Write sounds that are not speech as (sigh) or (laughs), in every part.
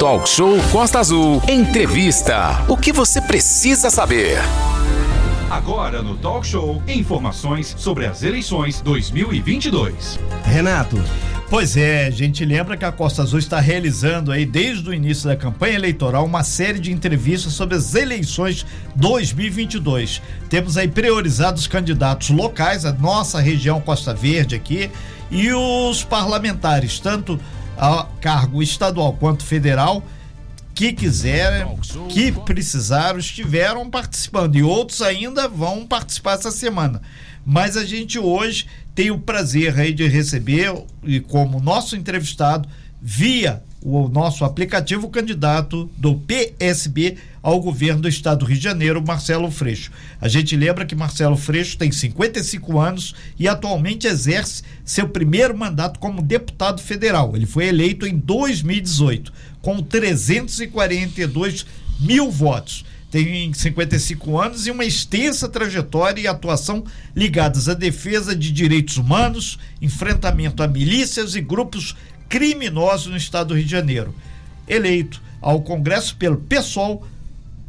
Talk Show Costa Azul. Entrevista. O que você precisa saber? Agora no Talk Show, informações sobre as eleições 2022. Renato, Pois é, a gente lembra que a Costa Azul está realizando aí desde o início da campanha eleitoral uma série de entrevistas sobre as eleições 2022. Temos aí priorizados candidatos locais, a nossa região Costa Verde aqui e os parlamentares, tanto a cargo estadual quanto federal que quiserem, que precisaram, estiveram participando e outros ainda vão participar essa semana. Mas a gente hoje tem o prazer aí de receber, e como nosso entrevistado, via o nosso aplicativo, candidato do PSB ao governo do estado do Rio de Janeiro, Marcelo Freixo. A gente lembra que Marcelo Freixo tem 55 anos e atualmente exerce seu primeiro mandato como deputado federal. Ele foi eleito em 2018 com 342 mil votos tem 55 anos e uma extensa trajetória e atuação ligadas à defesa de direitos humanos, enfrentamento a milícias e grupos criminosos no estado do Rio de Janeiro. Eleito ao Congresso pelo PSOL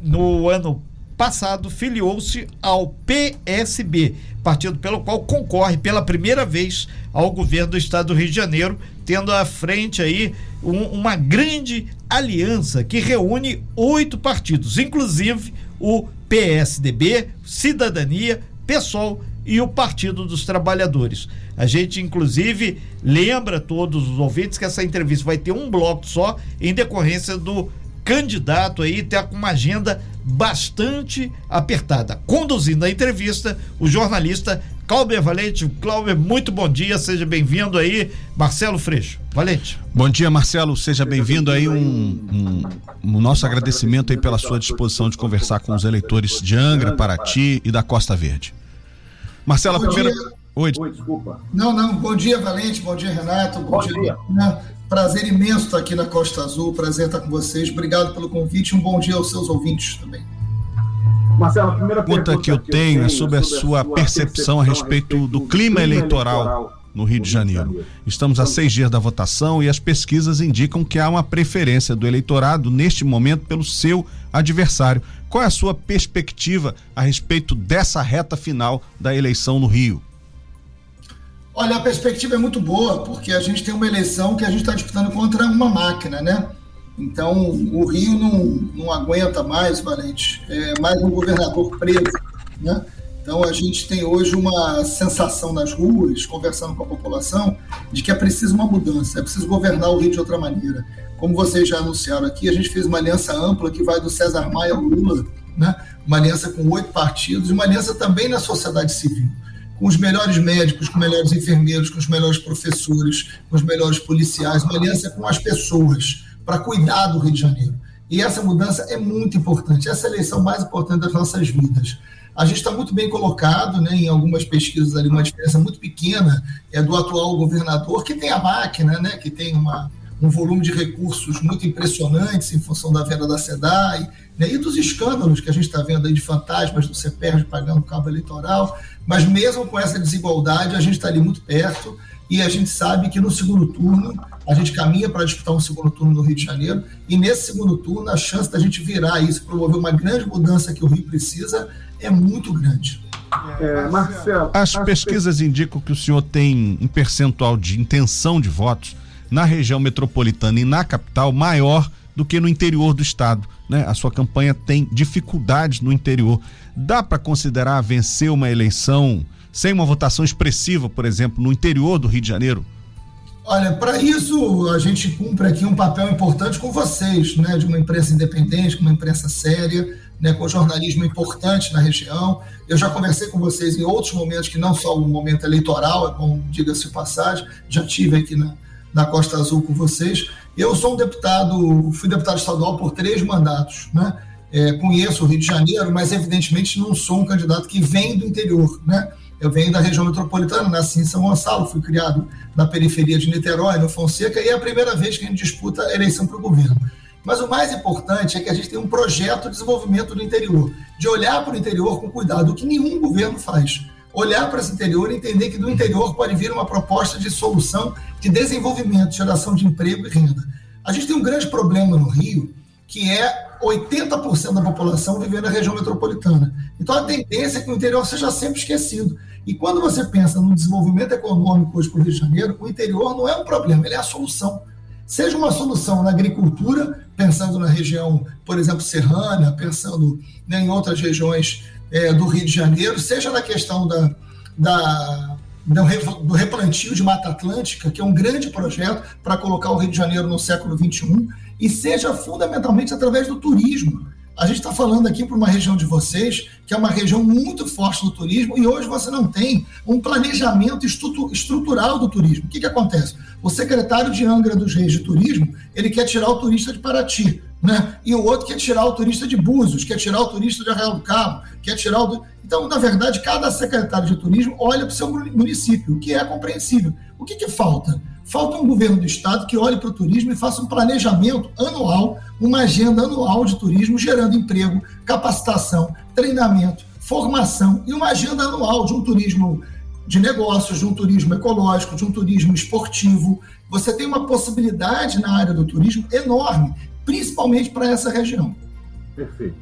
no ano passado, filiou-se ao PSB, partido pelo qual concorre pela primeira vez ao governo do estado do Rio de Janeiro, tendo à frente aí um, uma grande aliança que reúne oito partidos, inclusive o PSDB, Cidadania, PSOL e o Partido dos Trabalhadores. A gente, inclusive, lembra todos os ouvintes que essa entrevista vai ter um bloco só em decorrência do candidato aí ter uma agenda bastante apertada. Conduzindo a entrevista, o jornalista Cláudio Valente. Cláudio, muito bom dia, seja bem-vindo aí. Marcelo Freixo. Valente. Bom dia, Marcelo, seja bem-vindo aí. Um, um, um, nosso agradecimento aí pela sua disposição de conversar com os eleitores de Angra, Paraty e da Costa Verde. Marcelo, a primeira. Oi. Oi, desculpa. Não, não, bom dia, Valente, bom dia, Renato, bom, bom dia. dia. Prazer imenso estar aqui na Costa Azul, prazer estar com vocês. Obrigado pelo convite. Um bom dia aos seus ouvintes também. Marcelo, a primeira pergunta que eu tenho é sobre a sua percepção a respeito do clima eleitoral no Rio de Janeiro. Estamos a seis dias da votação e as pesquisas indicam que há uma preferência do eleitorado neste momento pelo seu adversário. Qual é a sua perspectiva a respeito dessa reta final da eleição no Rio? Olha, a perspectiva é muito boa, porque a gente tem uma eleição que a gente está disputando contra uma máquina, né? Então, o Rio não, não aguenta mais, Valente, é mais um governador preso, né? Então, a gente tem hoje uma sensação nas ruas, conversando com a população, de que é preciso uma mudança, é preciso governar o Rio de outra maneira. Como vocês já anunciaram aqui, a gente fez uma aliança ampla que vai do César Maia ao Lula, né? uma aliança com oito partidos, uma aliança também na sociedade civil com os melhores médicos, com os melhores enfermeiros, com os melhores professores, com os melhores policiais, uma aliança com as pessoas para cuidar do Rio de Janeiro. E essa mudança é muito importante, essa é a eleição mais importante das nossas vidas. A gente está muito bem colocado, né, em algumas pesquisas ali, uma diferença muito pequena é do atual governador, que tem a máquina, né, que tem uma, um volume de recursos muito impressionantes em função da venda da SEDAI, né, e dos escândalos que a gente está vendo aí de fantasmas do CEPERJ pagando cabo eleitoral, mas mesmo com essa desigualdade, a gente está ali muito perto e a gente sabe que no segundo turno, a gente caminha para disputar um segundo turno no Rio de Janeiro, e nesse segundo turno, a chance da gente virar isso, promover uma grande mudança que o Rio precisa, é muito grande. É, Marcelo, as pesquisas indicam que o senhor tem um percentual de intenção de votos na região metropolitana e na capital maior do que no interior do estado. Né? A sua campanha tem dificuldades no interior. Dá para considerar vencer uma eleição sem uma votação expressiva, por exemplo, no interior do Rio de Janeiro? Olha, para isso a gente cumpre aqui um papel importante com vocês, né, de uma imprensa independente, uma imprensa séria, né, com jornalismo importante na região. Eu já conversei com vocês em outros momentos que não só o momento eleitoral, é bom, diga-se passagem, já tive aqui na, na Costa Azul com vocês. Eu sou um deputado, fui deputado estadual por três mandatos, né? É, conheço o Rio de Janeiro, mas evidentemente não sou um candidato que vem do interior, né? Eu venho da região metropolitana, nasci em São Gonçalo, fui criado na periferia de Niterói, no Fonseca, e é a primeira vez que a gente disputa a eleição para o governo. Mas o mais importante é que a gente tem um projeto de desenvolvimento do interior, de olhar para o interior com cuidado, o que nenhum governo faz. Olhar para esse interior e entender que do interior pode vir uma proposta de solução de desenvolvimento, geração de emprego e renda. A gente tem um grande problema no Rio, que é 80% da população vivendo na região metropolitana. Então a tendência é que o interior seja sempre esquecido. E quando você pensa no desenvolvimento econômico hoje para o Rio de Janeiro, o interior não é um problema, ele é a solução. Seja uma solução na agricultura, pensando na região, por exemplo, serrana, pensando né, em outras regiões é, do Rio de Janeiro, seja na questão da, da, do replantio de Mata Atlântica, que é um grande projeto para colocar o Rio de Janeiro no século XXI, e seja fundamentalmente através do turismo. A gente está falando aqui para uma região de vocês, que é uma região muito forte do turismo, e hoje você não tem um planejamento estrutural do turismo. O que, que acontece? O secretário de Angra dos Reis de Turismo, ele quer tirar o turista de Paraty, né? e o outro quer tirar o turista de Búzios, quer tirar o turista de Arraial do Cabo, quer tirar o... Então, na verdade, cada secretário de turismo olha para o seu município, o que é compreensível. O que, que falta? Falta um governo do Estado que olhe para o turismo e faça um planejamento anual, uma agenda anual de turismo, gerando emprego, capacitação, treinamento, formação e uma agenda anual de um turismo de negócios, de um turismo ecológico, de um turismo esportivo. Você tem uma possibilidade na área do turismo enorme, principalmente para essa região. Perfeito.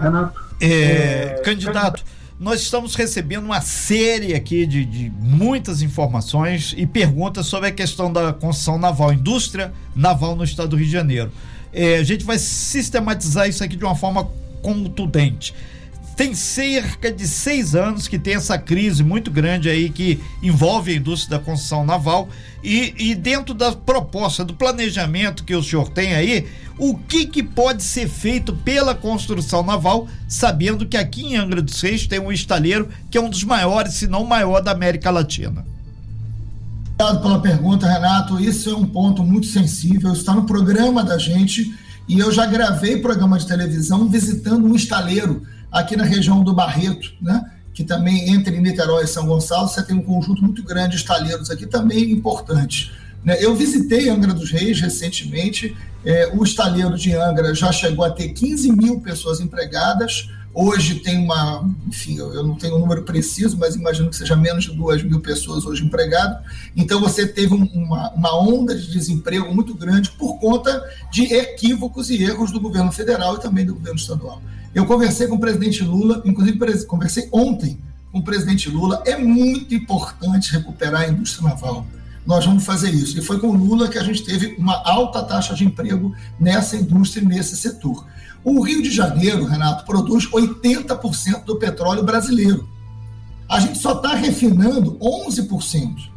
Renato. É, é, candidato nós estamos recebendo uma série aqui de, de, muitas informações e perguntas sobre a questão da construção naval, indústria naval no estado do Rio de Janeiro. É, a gente vai sistematizar isso aqui de uma forma contundente. Tem cerca de seis anos que tem essa crise muito grande aí que envolve a indústria da construção naval e, e dentro da proposta, do planejamento que o senhor tem aí, o que, que pode ser feito pela construção naval, sabendo que aqui em Angra dos Reis tem um estaleiro que é um dos maiores, se não maior da América Latina? Obrigado pela pergunta, Renato. Isso é um ponto muito sensível, está no programa da gente e eu já gravei programa de televisão visitando um estaleiro aqui na região do Barreto, né? que também entre Niterói e São Gonçalo, você tem um conjunto muito grande de estaleiros aqui também importantes. Né? Eu visitei Angra dos Reis recentemente, é, o estaleiro de Angra já chegou a ter 15 mil pessoas empregadas, hoje tem uma, enfim, eu não tenho um número preciso, mas imagino que seja menos de 2 mil pessoas hoje empregadas, então você teve uma, uma onda de desemprego muito grande por conta de equívocos e erros do governo federal e também do governo estadual. Eu conversei com o presidente Lula, inclusive conversei ontem com o presidente Lula. É muito importante recuperar a indústria naval. Nós vamos fazer isso. E foi com Lula que a gente teve uma alta taxa de emprego nessa indústria e nesse setor. O Rio de Janeiro, Renato, produz 80% do petróleo brasileiro. A gente só está refinando 11%.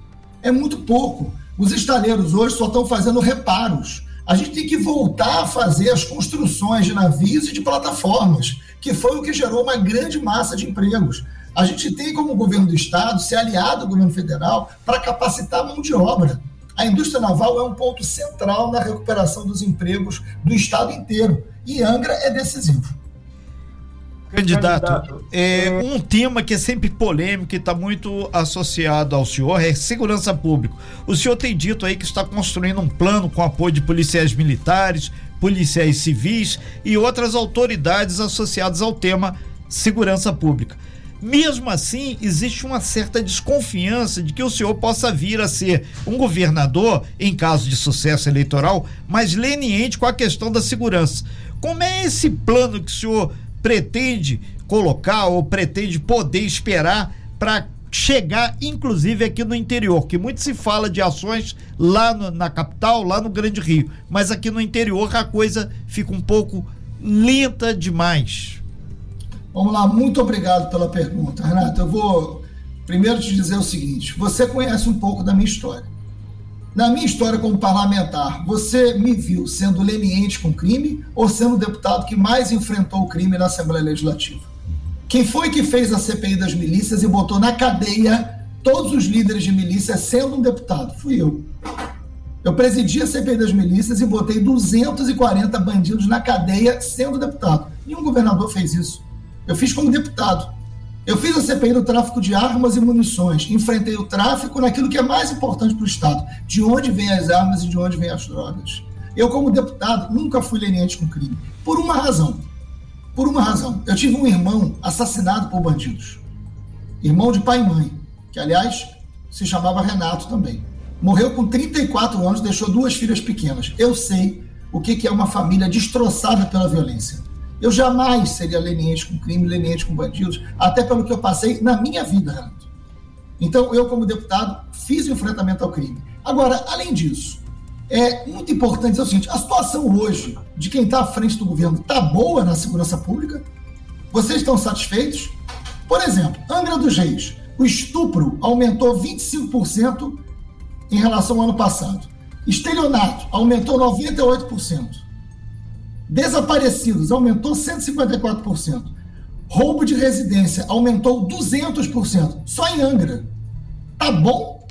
É muito pouco. Os estaleiros hoje só estão fazendo reparos a gente tem que voltar a fazer as construções de navios e de plataformas, que foi o que gerou uma grande massa de empregos. A gente tem como governo do Estado se aliado ao governo federal para capacitar a mão de obra. A indústria naval é um ponto central na recuperação dos empregos do Estado inteiro. E Angra é decisivo. Candidato, é, um tema que é sempre polêmico e está muito associado ao senhor é segurança pública. O senhor tem dito aí que está construindo um plano com apoio de policiais militares, policiais civis e outras autoridades associadas ao tema segurança pública. Mesmo assim, existe uma certa desconfiança de que o senhor possa vir a ser um governador, em caso de sucesso eleitoral, mais leniente com a questão da segurança. Como é esse plano que o senhor pretende colocar ou pretende poder esperar para chegar, inclusive aqui no interior, que muito se fala de ações lá no, na capital, lá no Grande Rio, mas aqui no interior a coisa fica um pouco lenta demais. Vamos lá, muito obrigado pela pergunta, Renato. Eu vou primeiro te dizer o seguinte: você conhece um pouco da minha história. Na minha história como parlamentar, você me viu sendo leniente com crime ou sendo o deputado que mais enfrentou o crime na Assembleia Legislativa? Quem foi que fez a CPI das milícias e botou na cadeia todos os líderes de milícia sendo um deputado? Fui eu. Eu presidi a CPI das milícias e botei 240 bandidos na cadeia sendo deputado. Nenhum governador fez isso. Eu fiz como deputado. Eu fiz a CPI do tráfico de armas e munições. Enfrentei o tráfico naquilo que é mais importante para o Estado: de onde vêm as armas e de onde vêm as drogas. Eu, como deputado, nunca fui leniente com crime. Por uma razão. Por uma razão. Eu tive um irmão assassinado por bandidos. Irmão de pai e mãe. Que, aliás, se chamava Renato também. Morreu com 34 anos, deixou duas filhas pequenas. Eu sei o que é uma família destroçada pela violência. Eu jamais seria leniente com crime, leniente com bandidos, até pelo que eu passei na minha vida, Renato. Então, eu, como deputado, fiz o enfrentamento ao crime. Agora, além disso, é muito importante dizer o seguinte: a situação hoje de quem está à frente do governo está boa na segurança pública? Vocês estão satisfeitos? Por exemplo, Angra dos Reis, o estupro aumentou 25% em relação ao ano passado. Estelionato aumentou 98%. Desaparecidos aumentou 154%. Roubo de residência aumentou 200%. Só em Angra. Tá bom?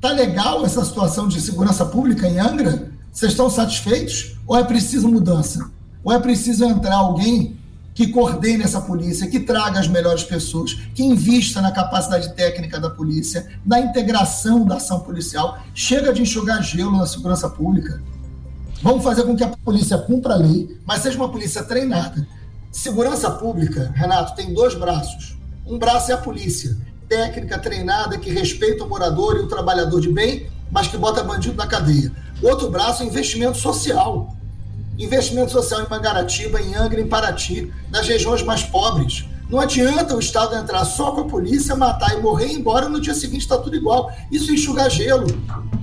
Tá legal essa situação de segurança pública em Angra? Vocês estão satisfeitos? Ou é preciso mudança? Ou é preciso entrar alguém que coordene essa polícia, que traga as melhores pessoas, que invista na capacidade técnica da polícia, na integração da ação policial. Chega de enxugar gelo na segurança pública. Vamos fazer com que a polícia cumpra a lei, mas seja uma polícia treinada. Segurança pública, Renato, tem dois braços. Um braço é a polícia, técnica treinada que respeita o morador e o trabalhador de bem, mas que bota bandido na cadeia. Outro braço é investimento social investimento social em Mangaratiba, em Angra, em Paraty, nas regiões mais pobres. Não adianta o Estado entrar só com a polícia, matar e morrer e ir embora no dia seguinte está tudo igual. Isso enxuga gelo.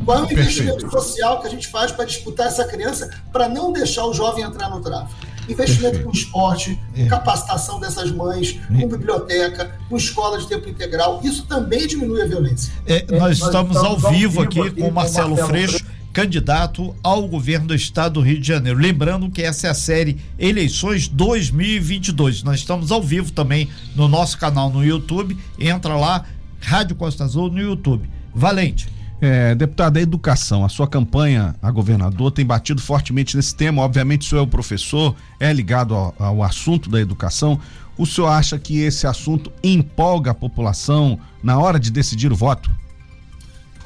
Qual é o investimento Perfeito. social que a gente faz para disputar essa criança para não deixar o jovem entrar no tráfico? Investimento com esporte, com é. capacitação dessas mães, com biblioteca, com escola de tempo integral. Isso também diminui a violência. É, nós, estamos, nós estamos ao vivo aqui, aqui com o Marcelo, Marcelo Freixo candidato ao governo do estado do Rio de Janeiro. Lembrando que essa é a série Eleições 2022. Nós estamos ao vivo também no nosso canal no YouTube. Entra lá, Rádio Costa Azul no YouTube. Valente. É, deputado, a educação, a sua campanha a governador tem batido fortemente nesse tema. Obviamente, o senhor é o professor, é ligado ao, ao assunto da educação. O senhor acha que esse assunto empolga a população na hora de decidir o voto?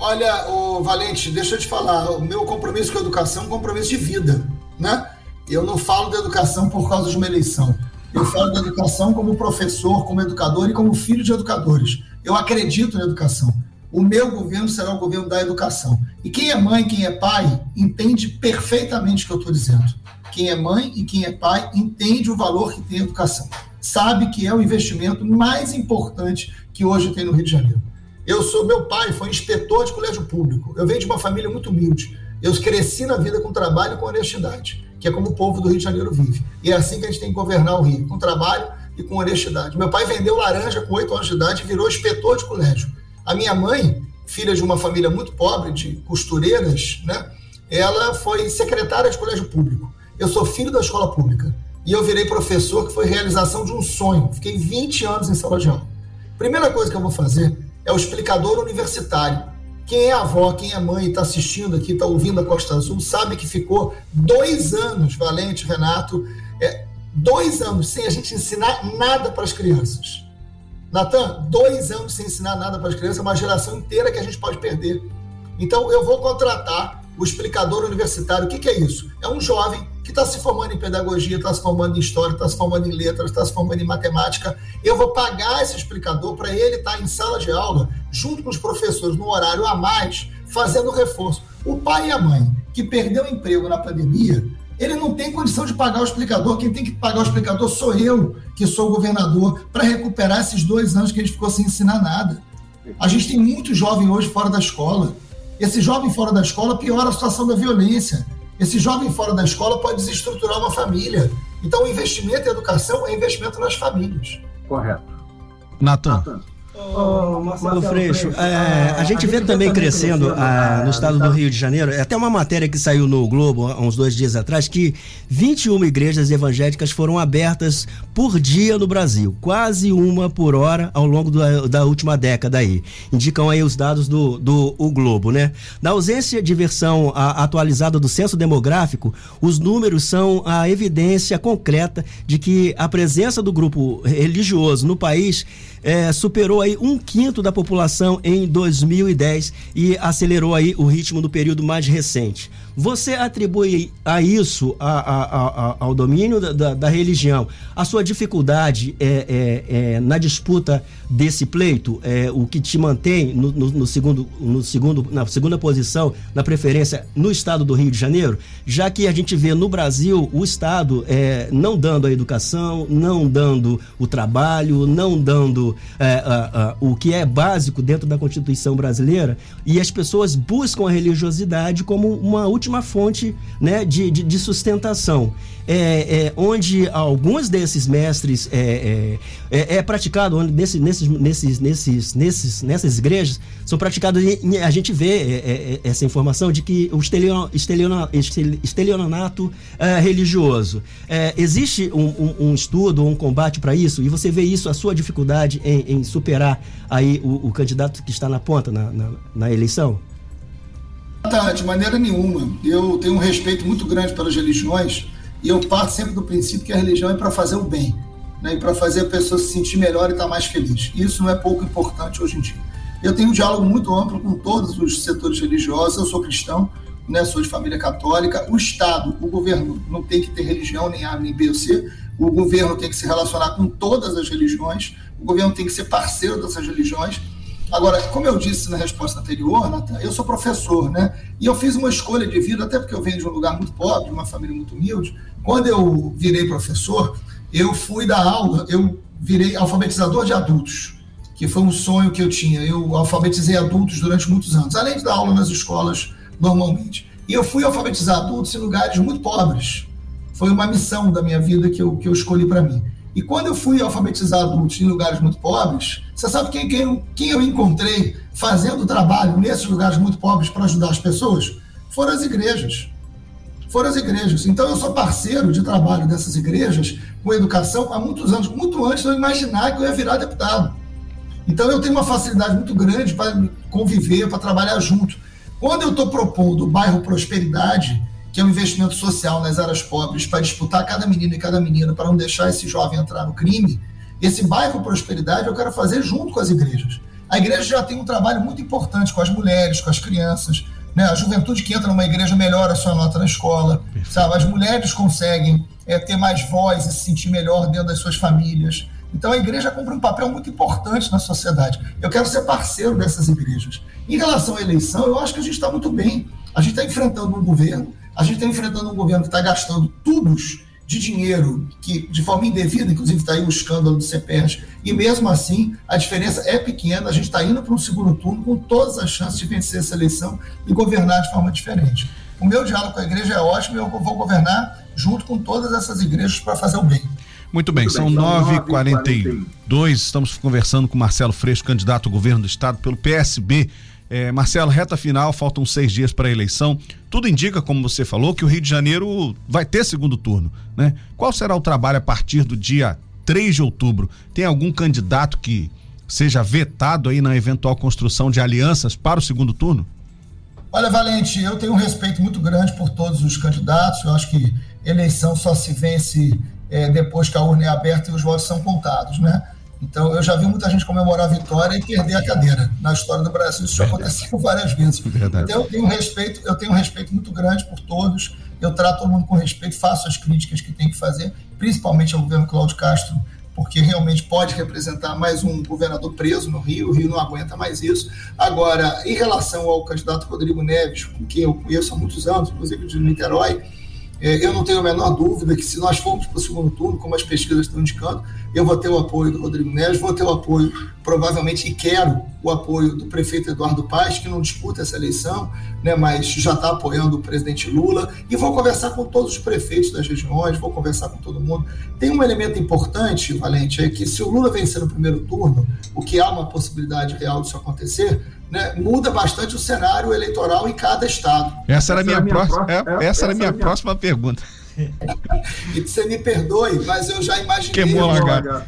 Olha, o Valente, deixa eu te falar, o meu compromisso com a educação é um compromisso de vida, né? Eu não falo da educação por causa de uma eleição. Eu falo da educação como professor, como educador e como filho de educadores. Eu acredito na educação. O meu governo será o governo da educação. E quem é mãe, quem é pai, entende perfeitamente o que eu estou dizendo. Quem é mãe e quem é pai entende o valor que tem a educação. Sabe que é o investimento mais importante que hoje tem no Rio de Janeiro. Eu sou, meu pai foi inspetor de colégio público. Eu venho de uma família muito humilde. Eu cresci na vida com trabalho e com honestidade, que é como o povo do Rio de Janeiro vive. E é assim que a gente tem que governar o Rio, com trabalho e com honestidade. Meu pai vendeu laranja com oito anos de idade e virou inspetor de colégio. A minha mãe, filha de uma família muito pobre, de costureiras, né? Ela foi secretária de colégio público. Eu sou filho da escola pública. E eu virei professor, que foi realização de um sonho. Fiquei 20 anos em sala de aula. Primeira coisa que eu vou fazer é o explicador universitário. Quem é avó, quem é mãe, está assistindo aqui, está ouvindo a Costa Azul, sabe que ficou dois anos, Valente, Renato, é, dois anos sem a gente ensinar nada para as crianças. Natan, dois anos sem ensinar nada para as crianças, é uma geração inteira que a gente pode perder. Então, eu vou contratar o explicador universitário. O que, que é isso? É um jovem que está se formando em pedagogia, está se formando em história, está se formando em letras, está se formando em matemática. Eu vou pagar esse explicador para ele estar tá em sala de aula, junto com os professores, no horário a mais, fazendo reforço. O pai e a mãe que perdeu o emprego na pandemia, ele não tem condição de pagar o explicador. Quem tem que pagar o explicador sou eu, que sou governador, para recuperar esses dois anos que a gente ficou sem ensinar nada. A gente tem muito jovem hoje fora da escola. Esse jovem fora da escola piora a situação da violência. Esse jovem fora da escola pode desestruturar uma família. Então, o investimento em educação é investimento nas famílias. Correto. Natan. Oh, Marcelo Freixo, é, a gente vê também crescendo ah, no estado do Rio de Janeiro, é até uma matéria que saiu no Globo há uns dois dias atrás, que 21 igrejas evangélicas foram abertas por dia no Brasil, quase uma por hora ao longo do, da última década aí. Indicam aí os dados do, do o Globo, né? Na ausência de versão a, atualizada do censo demográfico, os números são a evidência concreta de que a presença do grupo religioso no país é, superou aí um quinto da população em 2010 e acelerou aí o ritmo do período mais recente. Você atribui a isso, a, a, a, ao domínio da, da, da, religião, a sua dificuldade é, é, é, na disputa desse pleito, é, o que te mantém no, no, no, segundo, no segundo, na segunda posição, na preferência no estado do Rio de Janeiro, já que a gente vê no Brasil o estado é, não dando a educação, não dando o trabalho, não dando é, a, o que é básico dentro da Constituição brasileira, e as pessoas buscam a religiosidade como uma última fonte né, de, de, de sustentação. É, é, onde alguns desses mestres é, é, é, é praticado, onde nesse, nesses, nesses, nesses, nesses, nessas igrejas são praticados, a gente vê é, essa informação de que o estelion, estelion, estelionato religioso. existe um, um, um, estudo, um combate para isso, e você vê isso, a sua dificuldade em, em superar aí o, o, candidato que está na ponta na, na, na eleição? De maneira nenhuma. Eu tenho um respeito muito grande pelas religiões e eu parto sempre do princípio que a religião é para fazer o bem, né? e para fazer a pessoa se sentir melhor e estar tá mais feliz. Isso não é pouco importante hoje em dia. Eu tenho um diálogo muito amplo com todos os setores religiosos, eu sou cristão, né? sou de família católica. O Estado, o governo, não tem que ter religião, nem A, nem B ou C. O governo tem que se relacionar com todas as religiões, o governo tem que ser parceiro dessas religiões Agora, como eu disse na resposta anterior, Natan, eu sou professor, né? E eu fiz uma escolha de vida, até porque eu venho de um lugar muito pobre, uma família muito humilde. Quando eu virei professor, eu fui dar aula, eu virei alfabetizador de adultos, que foi um sonho que eu tinha. Eu alfabetizei adultos durante muitos anos, além de dar aula nas escolas normalmente. E eu fui alfabetizar adultos em lugares muito pobres. Foi uma missão da minha vida que eu, que eu escolhi para mim. E quando eu fui alfabetizar adultos em lugares muito pobres, você sabe quem, quem, quem eu encontrei fazendo trabalho nesses lugares muito pobres para ajudar as pessoas? Foram as igrejas. Foram as igrejas. Então eu sou parceiro de trabalho dessas igrejas com educação há muitos anos, muito antes de eu imaginar que eu ia virar deputado. Então eu tenho uma facilidade muito grande para conviver, para trabalhar junto. Quando eu estou propondo o bairro Prosperidade, que é um investimento social nas áreas pobres para disputar cada menino e cada menina para não deixar esse jovem entrar no crime, esse bairro Prosperidade eu quero fazer junto com as igrejas. A igreja já tem um trabalho muito importante com as mulheres, com as crianças. Né? A juventude que entra numa igreja melhora a sua nota na escola. Sabe? As mulheres conseguem é, ter mais voz e se sentir melhor dentro das suas famílias. Então a igreja cumpre um papel muito importante na sociedade. Eu quero ser parceiro dessas igrejas. Em relação à eleição, eu acho que a gente está muito bem. A gente está enfrentando um governo a gente está enfrentando um governo que está gastando tubos de dinheiro que, de forma indevida, inclusive está aí o escândalo do CEPERS, e mesmo assim a diferença é pequena. A gente está indo para um segundo turno com todas as chances de vencer essa eleição e governar de forma diferente. O meu diálogo com a igreja é ótimo e eu vou governar junto com todas essas igrejas para fazer o bem. Muito bem, Muito bem são 9h42. Estamos conversando com Marcelo Freixo, candidato ao governo do estado pelo PSB. É, Marcelo, reta final, faltam seis dias para a eleição. Tudo indica, como você falou, que o Rio de Janeiro vai ter segundo turno. Né? Qual será o trabalho a partir do dia 3 de outubro? Tem algum candidato que seja vetado aí na eventual construção de alianças para o segundo turno? Olha, Valente, eu tenho um respeito muito grande por todos os candidatos. Eu acho que eleição só se vence é, depois que a urna é aberta e os votos são contados, né? Então, eu já vi muita gente comemorar a vitória e perder a cadeira. Na história do Brasil, isso já aconteceu (laughs) várias vezes. Verdade. Então, eu tenho, um respeito, eu tenho um respeito muito grande por todos. Eu trato todo mundo com respeito, faço as críticas que tem que fazer, principalmente ao governo Cláudio Castro, porque realmente pode representar mais um governador preso no Rio, o Rio não aguenta mais isso. Agora, em relação ao candidato Rodrigo Neves, que eu conheço há muitos anos, inclusive de Niterói, é, eu não tenho a menor dúvida que se nós formos para o segundo turno, como as pesquisas estão indicando, eu vou ter o apoio do Rodrigo Neves, vou ter o apoio, provavelmente, e quero o apoio do prefeito Eduardo Paes, que não disputa essa eleição, né, mas já está apoiando o presidente Lula, e vou conversar com todos os prefeitos das regiões, vou conversar com todo mundo. Tem um elemento importante, Valente, é que se o Lula vencer no primeiro turno, o que há uma possibilidade real disso acontecer, né, muda bastante o cenário eleitoral em cada estado. Essa era minha, minha próxima, é, essa, essa era a minha, minha próxima pergunta. E você me perdoe, mas eu já imaginei. Queimou a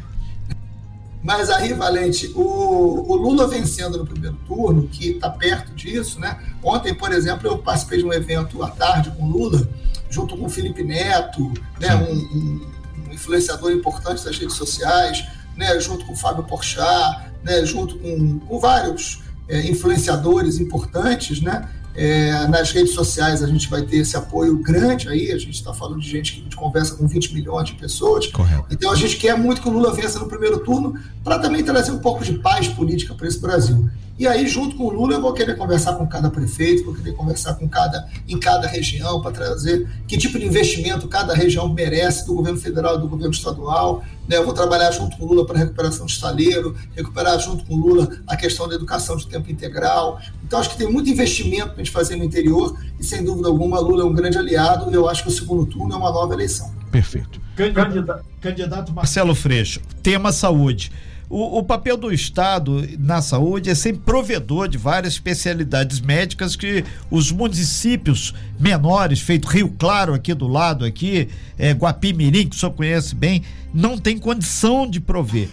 mas aí, Valente, o, o, Lula vencendo no primeiro turno, que está perto disso, né? Ontem, por exemplo, eu participei de um evento à tarde com o Lula, junto com o Felipe Neto, né? Um, um, um, influenciador importante das redes sociais, né? Junto com o Fábio Porchat, né? Junto com, com vários é, influenciadores importantes, né? É, nas redes sociais a gente vai ter esse apoio grande aí, a gente está falando de gente que a gente conversa com 20 milhões de pessoas. Correto. Então a gente quer muito que o Lula vença no primeiro turno para também trazer um pouco de paz política para esse Brasil. E aí, junto com o Lula, eu vou querer conversar com cada prefeito, vou querer conversar com cada, em cada região para trazer que tipo de investimento cada região merece, do governo federal e do governo estadual. Né? Eu vou trabalhar junto com o Lula para a recuperação de estaleiro, recuperar junto com o Lula a questão da educação de tempo integral. Então, acho que tem muito investimento para a gente fazer no interior e, sem dúvida alguma, Lula é um grande aliado e eu acho que o segundo turno é uma nova eleição. Perfeito. Candidato, candidato Marcelo Freixo, tema saúde. O, o, papel do Estado na saúde é ser provedor de várias especialidades médicas que os municípios menores, feito Rio Claro aqui do lado, aqui, é, Guapimirim, que o senhor conhece bem, não tem condição de prover.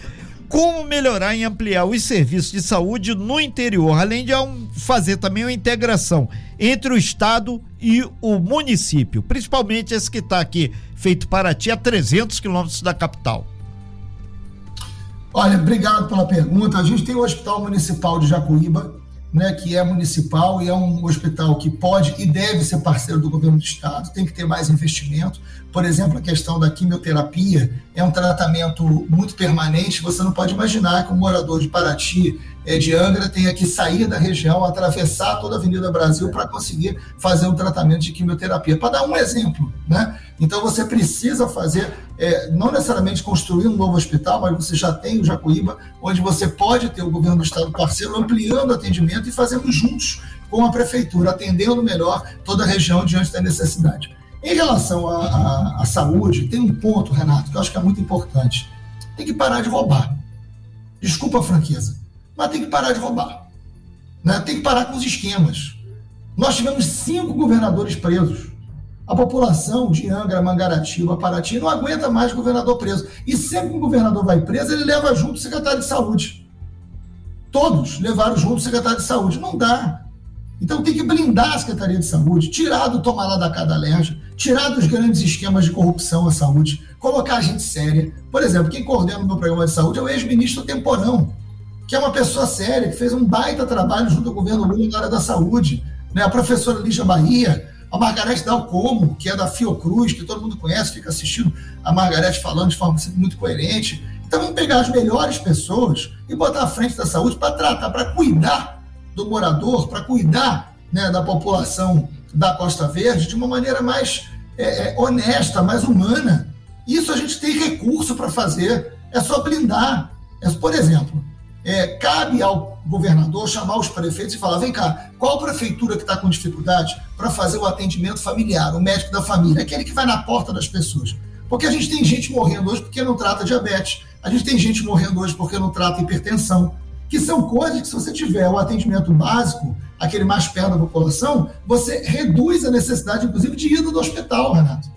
Como melhorar e ampliar os serviços de saúde no interior, além de fazer também uma integração entre o Estado e o município, principalmente esse que está aqui, feito Paraty, a 300 quilômetros da capital. Olha, obrigado pela pergunta. A gente tem o Hospital Municipal de Jacuíba, né, que é municipal e é um hospital que pode e deve ser parceiro do governo do estado, tem que ter mais investimento. Por exemplo, a questão da quimioterapia é um tratamento muito permanente. Você não pode imaginar que um morador de Paraty, é, de Angra, tenha que sair da região, atravessar toda a Avenida Brasil para conseguir fazer um tratamento de quimioterapia. Para dar um exemplo, né? Então você precisa fazer, é, não necessariamente construir um novo hospital, mas você já tem o Jacuíba, onde você pode ter o governo do estado parceiro ampliando o atendimento e fazendo juntos com a prefeitura, atendendo melhor toda a região diante da necessidade. Em relação à saúde, tem um ponto, Renato, que eu acho que é muito importante. Tem que parar de roubar. Desculpa a franqueza, mas tem que parar de roubar. Né? Tem que parar com os esquemas. Nós tivemos cinco governadores presos a população de Angra, Mangaratiba, Paraty não aguenta mais governador preso. E sempre que um governador vai preso, ele leva junto o secretário de saúde. Todos levaram junto o secretário de saúde. Não dá. Então tem que blindar a Secretaria de Saúde, tirar do tomar lá da cada alergia, tirar dos grandes esquemas de corrupção a saúde, colocar gente séria. Por exemplo, quem coordena o meu programa de saúde é o ex-ministro Temporão, que é uma pessoa séria, que fez um baita trabalho junto ao governo Lula na área da saúde. Né? A professora Lígia Bahia, a Margarete Dalcomo, que é da Fiocruz, que todo mundo conhece, fica assistindo a Margarete falando de forma muito coerente. Então vamos pegar as melhores pessoas e botar à frente da saúde para tratar, para cuidar do morador, para cuidar né, da população da Costa Verde de uma maneira mais é, é honesta, mais humana. Isso a gente tem recurso para fazer, é só blindar. É, por exemplo, é, cabe ao governador chamar os prefeitos e falar: vem cá, qual prefeitura que está com dificuldade para fazer o atendimento familiar, o médico da família, aquele que vai na porta das pessoas? Porque a gente tem gente morrendo hoje porque não trata diabetes, a gente tem gente morrendo hoje porque não trata hipertensão, que são coisas que, se você tiver o atendimento básico, aquele mais perto da população, você reduz a necessidade, inclusive, de ida do hospital, Renato.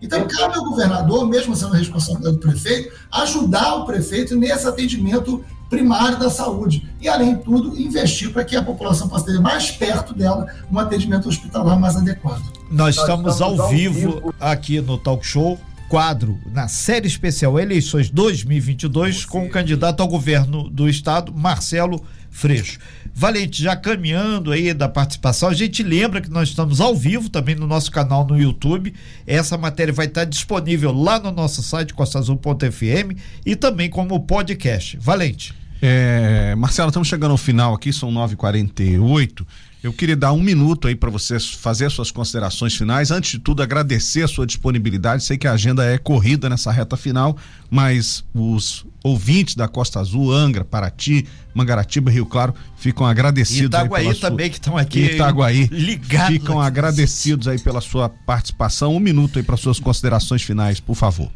Então, cabe ao governador, mesmo sendo responsabilidade do prefeito, ajudar o prefeito nesse atendimento primário da saúde. E, além de tudo, investir para que a população possa ter mais perto dela um atendimento hospitalar mais adequado. Nós, Nós estamos, estamos, ao, vivo, vivo aqui no Talk Show quadro na série especial Eleições 2022 com o candidato ao governo do estado, Marcelo Freixo. Valente, já caminhando aí da participação, a gente lembra que nós estamos ao vivo também no nosso canal no YouTube. Essa matéria vai estar disponível lá no nosso site costazul.fm e também como podcast. Valente. É, Marcelo, estamos chegando ao final aqui, são 9h48. Eu queria dar um minuto aí para você fazer as suas considerações finais. Antes de tudo, agradecer a sua disponibilidade. Sei que a agenda é corrida nessa reta final, mas os ouvintes da Costa Azul, Angra, Paraty, Mangaratiba, Rio Claro, ficam agradecidos. Itaguaí também, que estão aqui. Itaguaí. Ligados. Ficam agradecidos aí pela sua participação. Um minuto aí para suas considerações finais, por favor.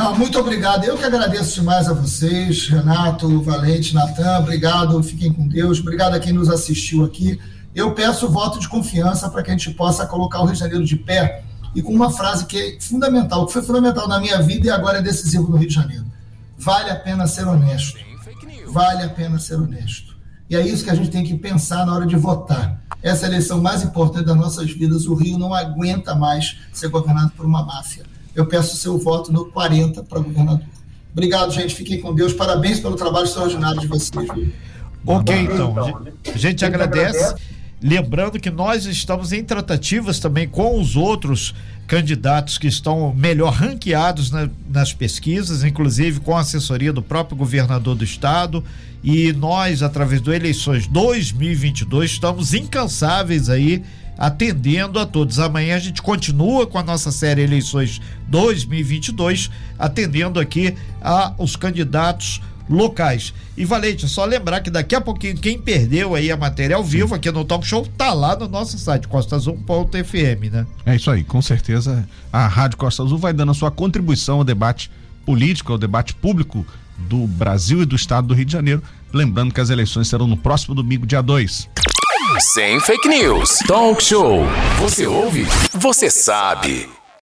Não, muito obrigado. Eu que agradeço demais a vocês, Renato, Valente, Natan. Obrigado, fiquem com Deus. Obrigado a quem nos assistiu aqui. Eu peço voto de confiança para que a gente possa colocar o Rio de Janeiro de pé e com uma frase que é fundamental, que foi fundamental na minha vida e agora é decisivo no Rio de Janeiro. Vale a pena ser honesto. Vale a pena ser honesto. E é isso que a gente tem que pensar na hora de votar. Essa é a eleição mais importante das nossas vidas. O Rio não aguenta mais ser governado por uma máfia eu peço o seu voto no 40 para governador. Obrigado, gente. Fiquem com Deus. Parabéns pelo trabalho extraordinário de vocês. Ok, então. A gente agradece. Lembrando que nós estamos em tratativas também com os outros candidatos que estão melhor ranqueados na, nas pesquisas, inclusive com a assessoria do próprio governador do estado. E nós, através do Eleições 2022, estamos incansáveis aí atendendo a todos. Amanhã a gente continua com a nossa série Eleições 2022, atendendo aqui aos candidatos locais. E Valente, só lembrar que daqui a pouquinho quem perdeu aí a matéria ao vivo aqui no Talk Show tá lá no nosso site costas1.fm, né? É isso aí, com certeza a Rádio Costa Azul vai dando a sua contribuição ao debate político, ao debate público do Brasil e do estado do Rio de Janeiro. Lembrando que as eleições serão no próximo domingo, dia 2. Sem fake news. Talk show. Você ouve? Você sabe.